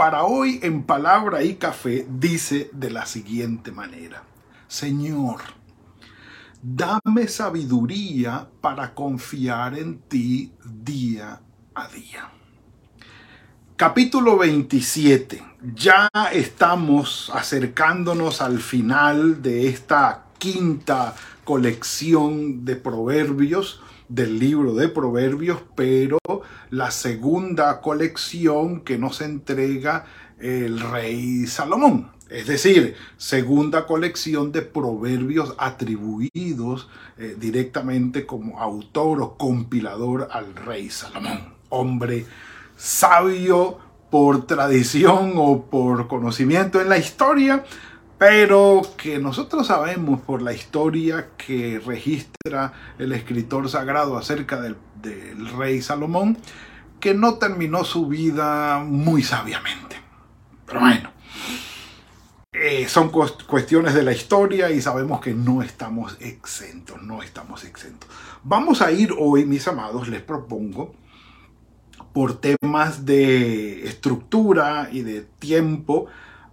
para hoy en palabra y café dice de la siguiente manera, Señor, dame sabiduría para confiar en ti día a día. Capítulo 27. Ya estamos acercándonos al final de esta quinta colección de proverbios del libro de proverbios, pero la segunda colección que nos entrega el rey Salomón. Es decir, segunda colección de proverbios atribuidos eh, directamente como autor o compilador al rey Salomón. Hombre sabio por tradición o por conocimiento en la historia, pero que nosotros sabemos por la historia que registra el escritor sagrado acerca del rey Salomón, que no terminó su vida muy sabiamente. Pero bueno, eh, son cuestiones de la historia y sabemos que no estamos exentos, no estamos exentos. Vamos a ir hoy, mis amados, les propongo, por temas de estructura y de tiempo,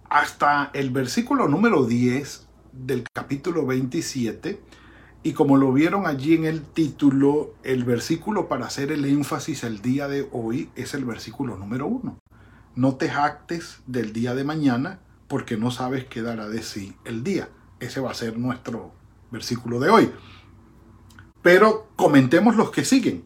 hasta el versículo número 10 del capítulo 27 y como lo vieron allí en el título, el versículo para hacer el énfasis el día de hoy es el versículo número uno. No te jactes del día de mañana porque no sabes qué dará de sí el día. Ese va a ser nuestro versículo de hoy. Pero comentemos los que siguen.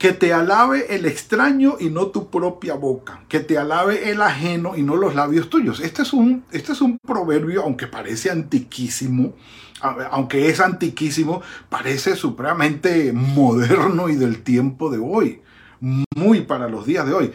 Que te alabe el extraño y no tu propia boca. Que te alabe el ajeno y no los labios tuyos. Este es un, este es un proverbio, aunque parece antiquísimo, aunque es antiquísimo, parece supremamente moderno y del tiempo de hoy, muy para los días de hoy.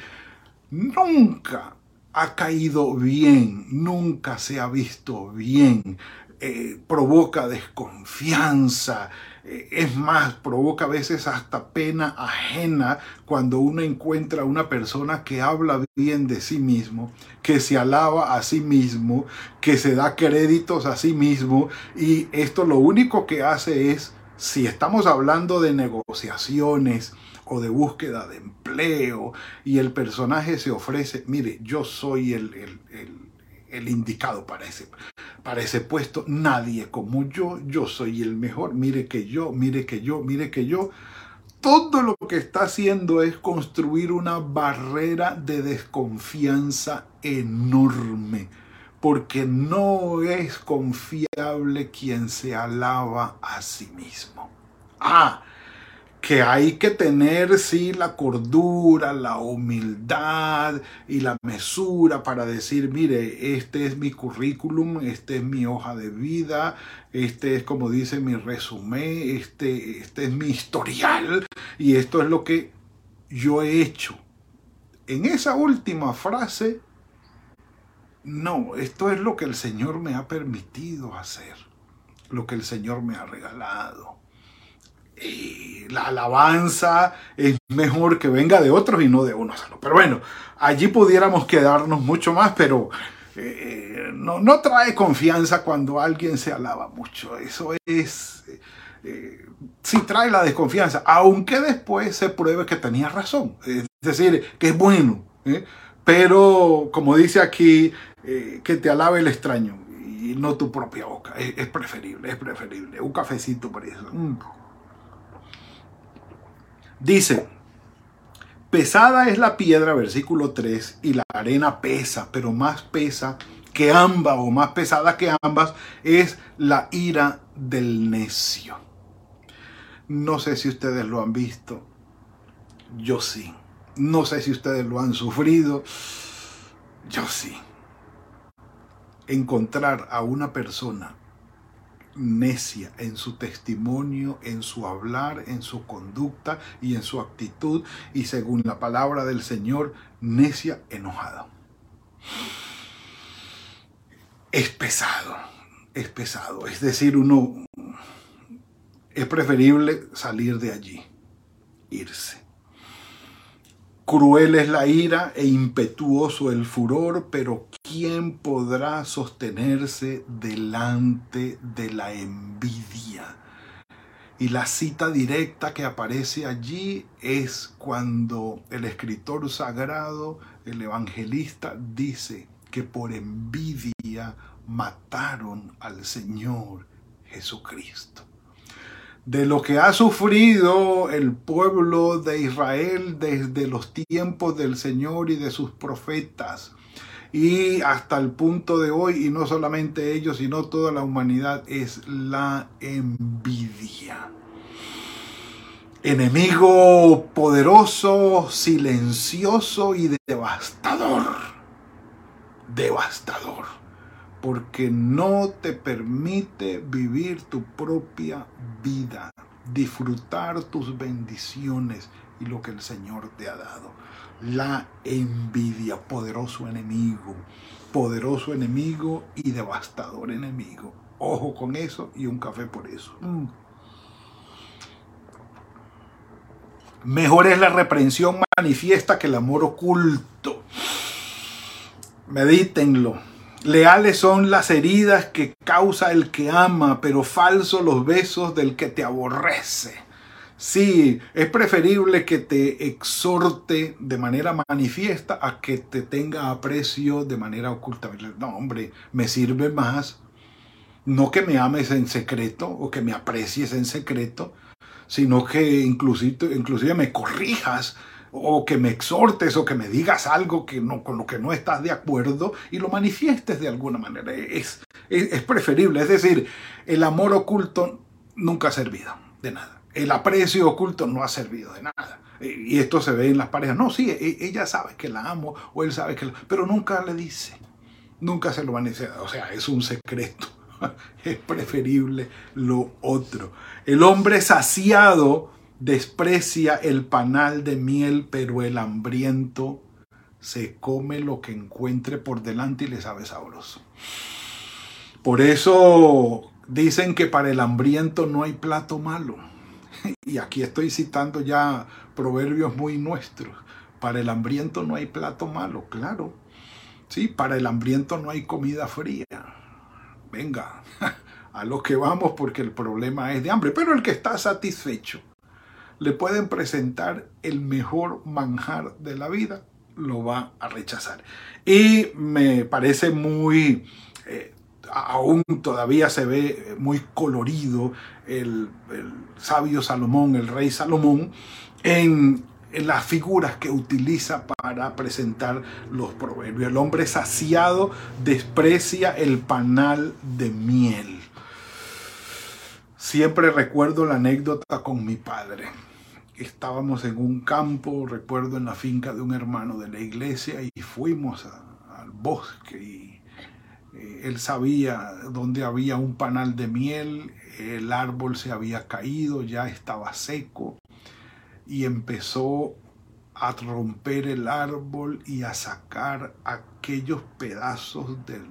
Nunca ha caído bien, nunca se ha visto bien, eh, provoca desconfianza, es más, provoca a veces hasta pena ajena cuando uno encuentra a una persona que habla bien de sí mismo, que se alaba a sí mismo, que se da créditos a sí mismo y esto lo único que hace es, si estamos hablando de negociaciones, o de búsqueda de empleo y el personaje se ofrece, mire, yo soy el, el, el indicado para ese, para ese puesto. Nadie como yo, yo soy el mejor. Mire que yo, mire que yo, mire que yo. Todo lo que está haciendo es construir una barrera de desconfianza enorme, porque no es confiable quien se alaba a sí mismo. Ah, que hay que tener, sí, la cordura, la humildad y la mesura para decir, mire, este es mi currículum, este es mi hoja de vida, este es como dice mi resumen, este, este es mi historial y esto es lo que yo he hecho. En esa última frase, no, esto es lo que el Señor me ha permitido hacer, lo que el Señor me ha regalado la alabanza es mejor que venga de otros y no de uno solo. Pero bueno, allí pudiéramos quedarnos mucho más, pero eh, no, no, trae confianza cuando alguien se alaba mucho. Eso es... Eh, sí trae la desconfianza, aunque después se pruebe que tenía razón. Es decir, que es bueno. ¿eh? Pero, como dice aquí, que te alabe el extraño y no tu propia boca. Es, preferible, es preferible. Un cafecito por eso. Mm. Dice, pesada es la piedra, versículo 3, y la arena pesa, pero más pesa que ambas, o más pesada que ambas, es la ira del necio. No sé si ustedes lo han visto, yo sí. No sé si ustedes lo han sufrido, yo sí. Encontrar a una persona necia en su testimonio, en su hablar, en su conducta y en su actitud y según la palabra del Señor, necia enojada. es pesado, es pesado. Es decir, uno es preferible salir de allí, irse. Cruel es la ira e impetuoso el furor, pero ¿quién podrá sostenerse delante de la envidia? Y la cita directa que aparece allí es cuando el escritor sagrado, el evangelista, dice que por envidia mataron al Señor Jesucristo de lo que ha sufrido el pueblo de Israel desde los tiempos del Señor y de sus profetas y hasta el punto de hoy, y no solamente ellos, sino toda la humanidad, es la envidia. Enemigo poderoso, silencioso y devastador. Devastador porque no te permite vivir tu propia vida, disfrutar tus bendiciones y lo que el Señor te ha dado. La envidia, poderoso enemigo, poderoso enemigo y devastador enemigo. Ojo con eso y un café por eso. Mm. Mejor es la reprensión manifiesta que el amor oculto. Medítenlo Leales son las heridas que causa el que ama, pero falsos los besos del que te aborrece. Sí, es preferible que te exhorte de manera manifiesta a que te tenga aprecio de manera oculta. No, hombre, me sirve más no que me ames en secreto o que me aprecies en secreto, sino que inclusive, inclusive me corrijas o que me exhortes o que me digas algo que no, con lo que no estás de acuerdo y lo manifiestes de alguna manera. Es, es, preferible. Es decir, el amor oculto nunca ha servido de nada. El aprecio oculto no ha servido de nada. Y esto se ve en las parejas. No, sí, e, ella sabe que la amo o él sabe que la... Pero nunca le dice. Nunca se lo van a decir. O sea, es un secreto. Es preferible lo otro. El hombre saciado Desprecia el panal de miel, pero el hambriento se come lo que encuentre por delante y le sabe sabroso. Por eso dicen que para el hambriento no hay plato malo. Y aquí estoy citando ya proverbios muy nuestros. Para el hambriento no hay plato malo, claro. Sí, para el hambriento no hay comida fría. Venga, a lo que vamos porque el problema es de hambre. Pero el que está satisfecho, le pueden presentar el mejor manjar de la vida, lo va a rechazar. Y me parece muy, eh, aún todavía se ve muy colorido el, sabio Salomón, el rey Salomón, en, en las figuras que utiliza para presentar los proverbios. El hombre saciado desprecia el panal de miel. Siempre recuerdo la anécdota con mi padre. Estábamos en un campo, recuerdo en la finca de un hermano de la iglesia, y fuimos al bosque y eh, él sabía dónde había un panal de miel, el árbol se había caído, ya estaba seco, y empezó a romper el árbol y a sacar aquellos pedazos del,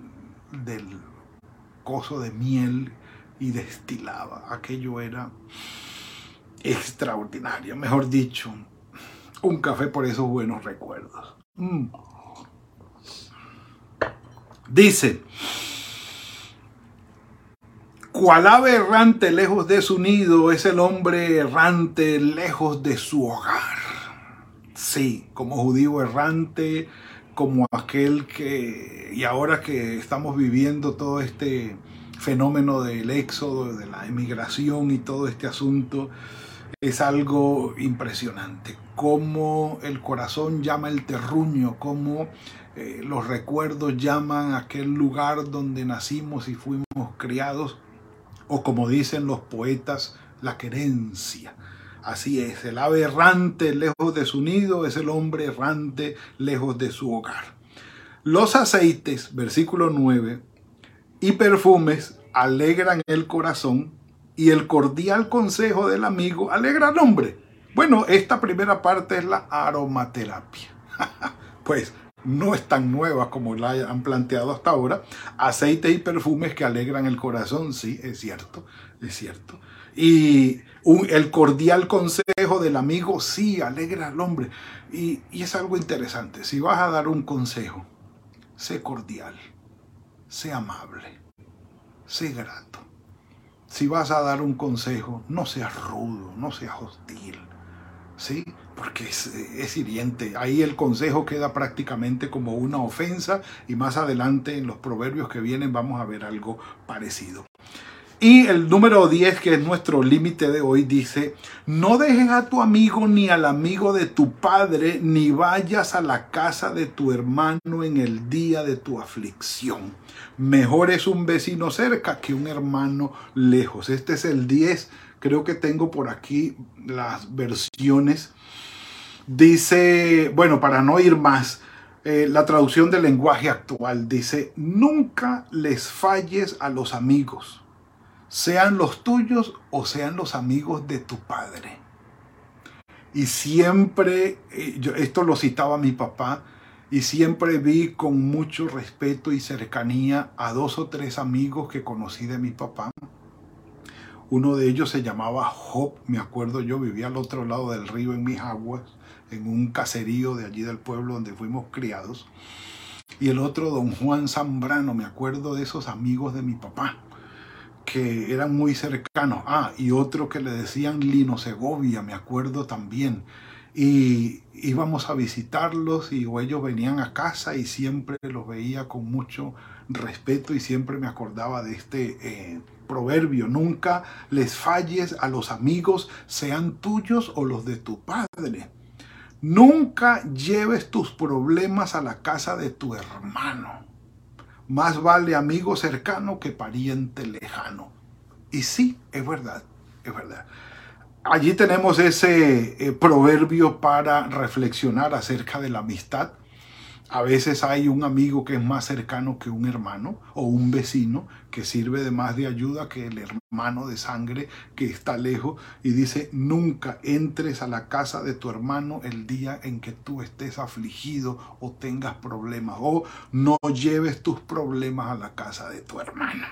del coso de miel y destilaba. Aquello era extraordinaria, mejor dicho, un café por esos buenos recuerdos. Mm. Dice, cual ave errante lejos de su nido es el hombre errante lejos de su hogar. Sí, como judío errante, como aquel que, y ahora que estamos viviendo todo este fenómeno del éxodo, de la emigración y todo este asunto, es algo impresionante. Cómo el corazón llama el terruño, cómo eh, los recuerdos llaman aquel lugar donde nacimos y fuimos criados, o como dicen los poetas, la querencia. Así es, el ave errante lejos de su nido es el hombre errante lejos de su hogar. Los aceites, versículo 9, y perfumes alegran el corazón, y el cordial consejo del amigo alegra al hombre. Bueno, esta primera parte es la aromaterapia. pues no están nuevas como la han planteado hasta ahora, aceites y perfumes que alegran el corazón, sí, es cierto, es cierto. Y el cordial consejo del amigo, sí, alegra al hombre. Y, y es algo interesante, si vas a dar un consejo, sé cordial, sé amable, sé grato. Si vas a dar un consejo, no seas rudo, no seas hostil, ¿sí? Porque es, es, hiriente. Ahí el consejo queda prácticamente como una ofensa y más adelante en los proverbios que vienen vamos a ver algo parecido. Y el número 10, que es nuestro límite de hoy, dice, no dejes a tu amigo ni al amigo de tu padre, ni vayas a la casa de tu hermano en el día de tu aflicción. Mejor es un vecino cerca que un hermano lejos. Este es el 10, creo que tengo por aquí las versiones. Dice, bueno, para no ir más, eh, la traducción del lenguaje actual dice, nunca les falles a los amigos sean los tuyos o sean los amigos de tu padre. Y siempre, eh, yo, esto lo citaba mi papá, y siempre vi con mucho respeto y cercanía a dos o tres amigos que conocí de mi papá. Uno de ellos se llamaba Job, me acuerdo yo, vivía al otro lado del río en mis aguas, en un caserío de allí del pueblo donde fuimos criados. Y el otro, don Juan Zambrano, me acuerdo de esos amigos de mi papá que eran muy cercanos. Ah, y otro que le decían Lino Segovia, me acuerdo también. Y íbamos a visitarlos y ellos venían a casa y siempre los veía con mucho respeto y siempre me acordaba de este eh, proverbio. Nunca les falles a los amigos, sean tuyos o los de tu padre. Nunca lleves tus problemas a la casa de tu hermano más vale amigo cercano que pariente lejano. Y sí, es verdad, es verdad. Allí tenemos ese eh, proverbio para reflexionar acerca de la amistad. A veces hay un amigo que es más cercano que un hermano o un vecino que sirve de más de ayuda que el hermano de sangre que está lejos y dice, nunca entres a la casa de tu hermano el día en que tú estés afligido o tengas problemas o no lleves tus problemas a la casa de tu hermano.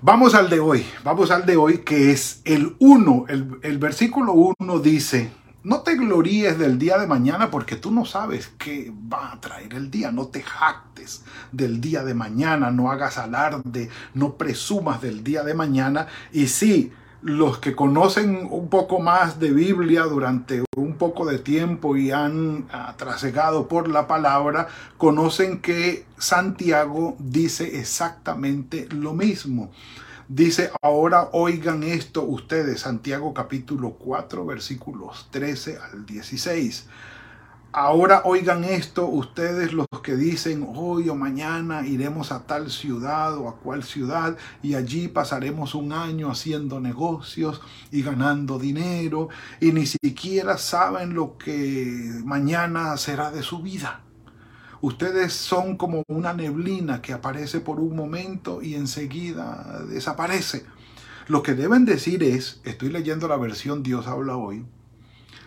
Vamos al de hoy, vamos al de hoy que es el 1, el, versículo 1 dice, no te gloríes del día de mañana porque tú no sabes qué va a traer el día. No te jactes del día de mañana, no hagas alarde, no presumas del día de mañana. Y sí, los que conocen un poco más de Biblia durante un poco de tiempo y han trasegado por la palabra, conocen que Santiago dice exactamente lo mismo. Dice, ahora oigan esto ustedes, Santiago capítulo 4, versículos 13 al 16. Ahora oigan esto ustedes los que dicen, hoy o mañana iremos a tal ciudad o a cual ciudad y allí pasaremos un año haciendo negocios y ganando dinero y ni siquiera saben lo que mañana será de su vida. Ustedes son como una neblina que aparece por un momento y enseguida desaparece. Lo que deben decir es, estoy leyendo la versión Dios habla hoy,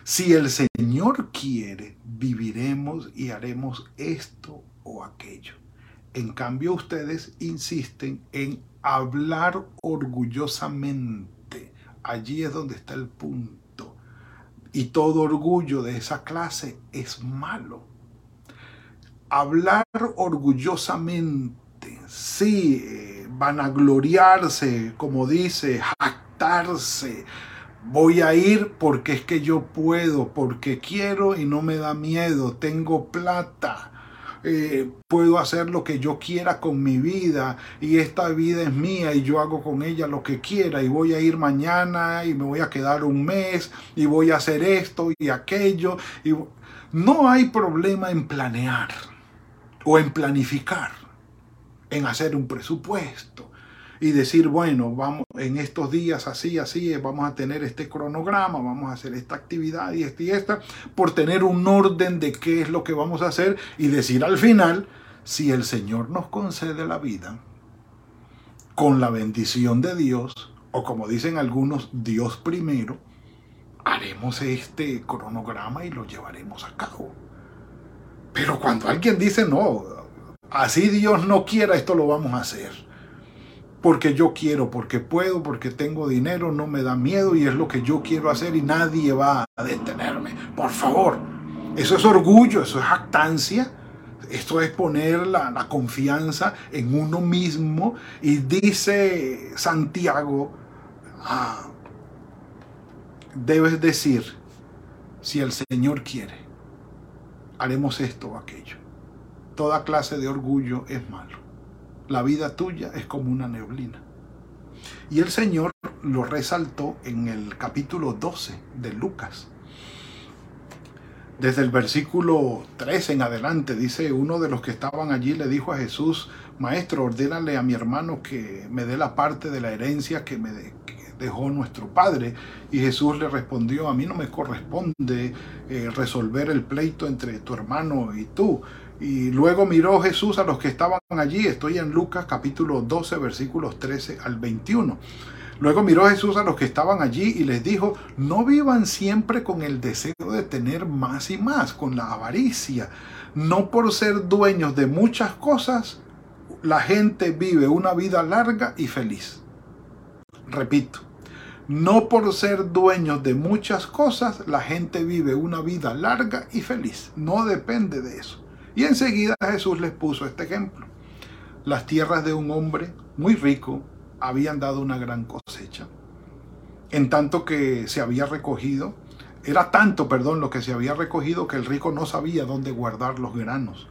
si el Señor quiere, viviremos y haremos esto o aquello. En cambio, ustedes insisten en hablar orgullosamente. Allí es donde está el punto. Y todo orgullo de esa clase es malo hablar orgullosamente, sí, vanagloriarse, como dice, jactarse. Voy a ir porque es que yo puedo, porque quiero y no me da miedo, tengo plata. Eh, puedo hacer lo que yo quiera con mi vida y esta vida es mía y yo hago con ella lo que quiera y voy a ir mañana y me voy a quedar un mes y voy a hacer esto y aquello. Y no hay problema en planear o en planificar, en hacer un presupuesto y decir, bueno, vamos en estos días así, así, vamos a tener este cronograma, vamos a hacer esta actividad y esta y esta, por tener un orden de qué es lo que vamos a hacer y decir al final, si el Señor nos concede la vida, con la bendición de Dios, o como dicen algunos, Dios primero, haremos este cronograma y lo llevaremos a cabo. Pero cuando alguien dice, no, así Dios no quiera, esto lo vamos a hacer. Porque yo quiero, porque puedo, porque tengo dinero, no me da miedo y es lo que yo quiero hacer y nadie va a detenerme. Por favor, eso es orgullo, eso es jactancia. Esto es poner la, confianza en uno mismo. Y dice Santiago, ah, debes decir, si el Señor quiere, haremos esto o aquello. Toda clase de orgullo es malo. La vida tuya es como una neblina. Y el Señor lo resaltó en el capítulo 12 de Lucas. Desde el versículo 13 en adelante, dice uno de los que estaban allí, le dijo a Jesús, Maestro, ordénale a mi hermano que me dé la parte de la herencia que me, dejó nuestro Padre. Y Jesús le respondió, a mí no me corresponde eh, resolver el pleito entre tu hermano y tú. Y luego miró Jesús a los que estaban allí. Estoy en Lucas capítulo 12 versículos 13 al 21. Luego miró Jesús a los que estaban allí y les dijo, no vivan siempre con el deseo de tener más y más, con la avaricia. No por ser dueños de muchas cosas, la gente vive una vida larga y feliz. Repito, no por ser dueños de muchas cosas, la gente vive una vida larga y feliz. No depende de eso. Y enseguida Jesús les puso este ejemplo. Las tierras de un hombre muy rico habían dado una gran cosecha. En tanto que se había recogido, era tanto, perdón, lo que se había recogido que el rico no sabía dónde guardar los granos.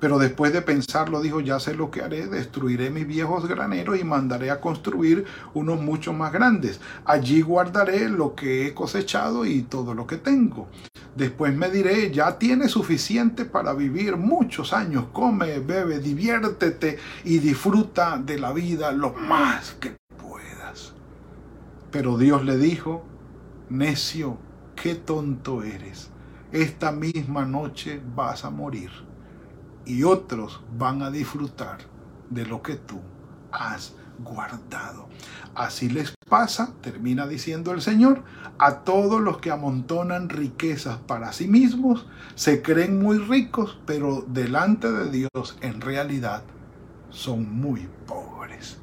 Pero después de pensarlo dijo, ya sé lo que haré, destruiré mis viejos graneros y mandaré a construir unos mucho más grandes. Allí guardaré lo que he cosechado y todo lo que tengo. Después me diré, ya tienes suficiente para vivir muchos años. Come, bebe, diviértete y disfruta de la vida lo más que puedas. Pero Dios le dijo, necio, qué tonto eres. Esta misma noche vas a morir y otros van a disfrutar de lo que tú has guardado. Así les pasa, termina diciendo el Señor, a todos los que amontonan riquezas para sí mismos, se creen muy ricos, pero delante de Dios en realidad son muy pobres.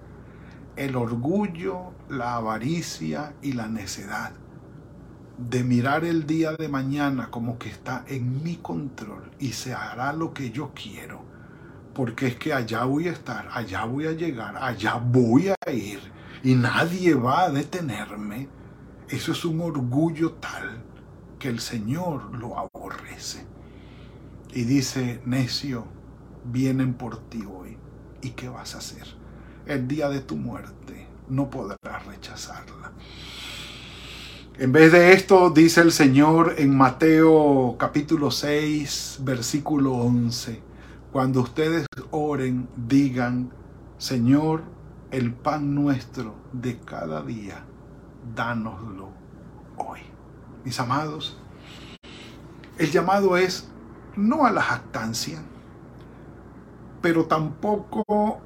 El orgullo, la avaricia y la necedad de mirar el día de mañana como que está en mi control y se hará lo que yo quiero, porque es que allá voy a estar, allá voy a llegar, allá voy a ir y nadie va a detenerme. Eso es un orgullo tal que el Señor lo aborrece. Y dice, necio, vienen por ti hoy. ¿Y qué vas a hacer? El día de tu muerte no podrás rechazarla. En vez de esto, dice el Señor en Mateo capítulo 6, versículo 11, cuando ustedes oren, digan, Señor, el pan nuestro de cada día, dánoslo hoy. Mis amados, el llamado es no a la jactancia, pero tampoco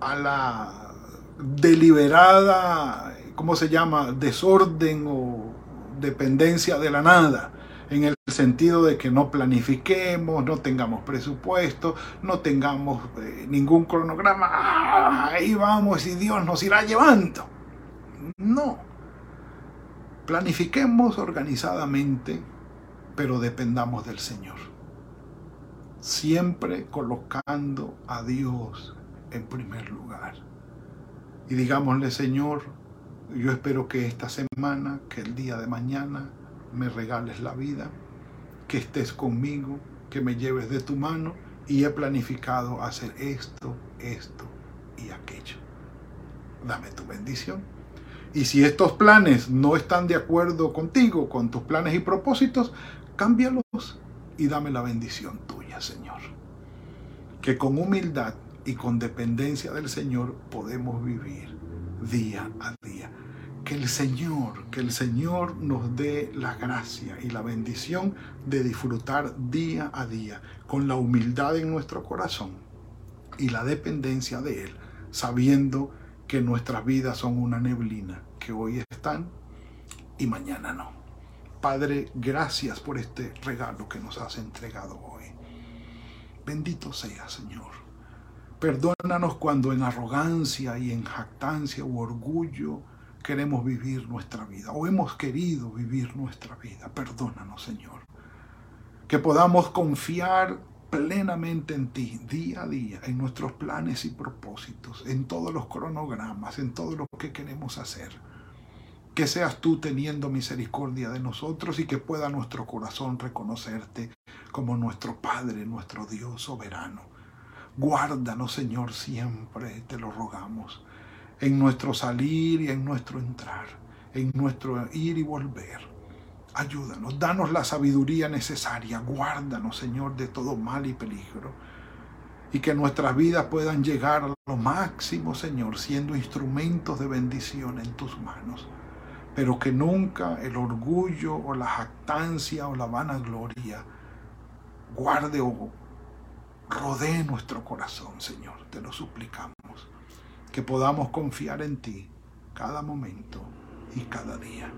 a la deliberada ¿cómo se llama?, desorden o dependencia de la nada, en el sentido de que no planifiquemos, no tengamos presupuesto, no tengamos eh, ningún cronograma, ¡Ah! ahí vamos y Dios nos irá llevando. No, planifiquemos organizadamente, pero dependamos del Señor. Siempre colocando a Dios en primer lugar. Y digámosle, Señor, yo espero que esta semana, que el día de mañana me regales la vida, que estés conmigo, que me lleves de tu mano y he planificado hacer esto, esto y aquello. Dame tu bendición. Y si estos planes no están de acuerdo contigo, con tus planes y propósitos, cámbialos y dame la bendición tuya, Señor. Que con humildad y con dependencia del Señor podemos vivir día a día. Que el Señor, que el Señor nos dé la gracia y la bendición de disfrutar día a día con la humildad en nuestro corazón y la dependencia de Él, sabiendo que nuestras vidas son una neblina, que hoy están y mañana no. Padre, gracias por este regalo que nos has entregado hoy. Bendito sea, Señor. Perdónanos cuando en arrogancia y en jactancia u orgullo queremos vivir nuestra vida o hemos querido vivir nuestra vida. Perdónanos, Señor. Que podamos confiar plenamente en ti día a día, en nuestros planes y propósitos, en todos los cronogramas, en todo lo que queremos hacer. Que seas tú teniendo misericordia de nosotros y que pueda nuestro corazón reconocerte como nuestro Padre, nuestro Dios soberano. Guárdanos, Señor, siempre, te lo rogamos, en nuestro salir y en nuestro entrar, en nuestro ir y volver Ayúdanos, danos la sabiduría necesaria, guárdanos, Señor, de todo mal y peligro. Y que nuestras vidas puedan llegar a lo máximo, Señor, siendo instrumentos de bendición en tus manos. Pero que nunca el orgullo o la jactancia o la vanagloria guarde o rodee nuestro corazón, Señor. Te lo suplicamos. Que podamos confiar en ti cada momento y cada día.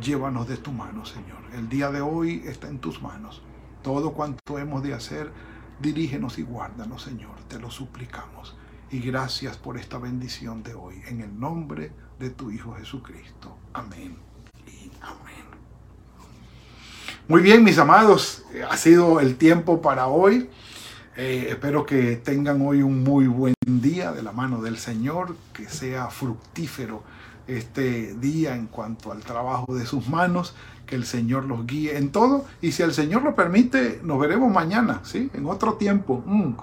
Llévanos de tu mano, Señor. El día de hoy está en tus manos. Todo cuanto hemos de hacer, dirígenos y guárdanos, Señor. Te lo suplicamos. Y gracias por esta bendición de hoy. En el nombre de tu Hijo Jesucristo. Amén amén. Muy bien, mis amados. Ha sido el tiempo para hoy. Eh, espero que tengan hoy un muy buen día de la mano del Señor, que sea fructífero este día en cuanto al trabajo de sus manos, que el Señor los guíe en todo y si el Señor lo permite, nos veremos mañana, ¿sí? En otro tiempo. Mm.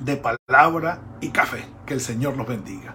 De palabra y café. Que el Señor los bendiga.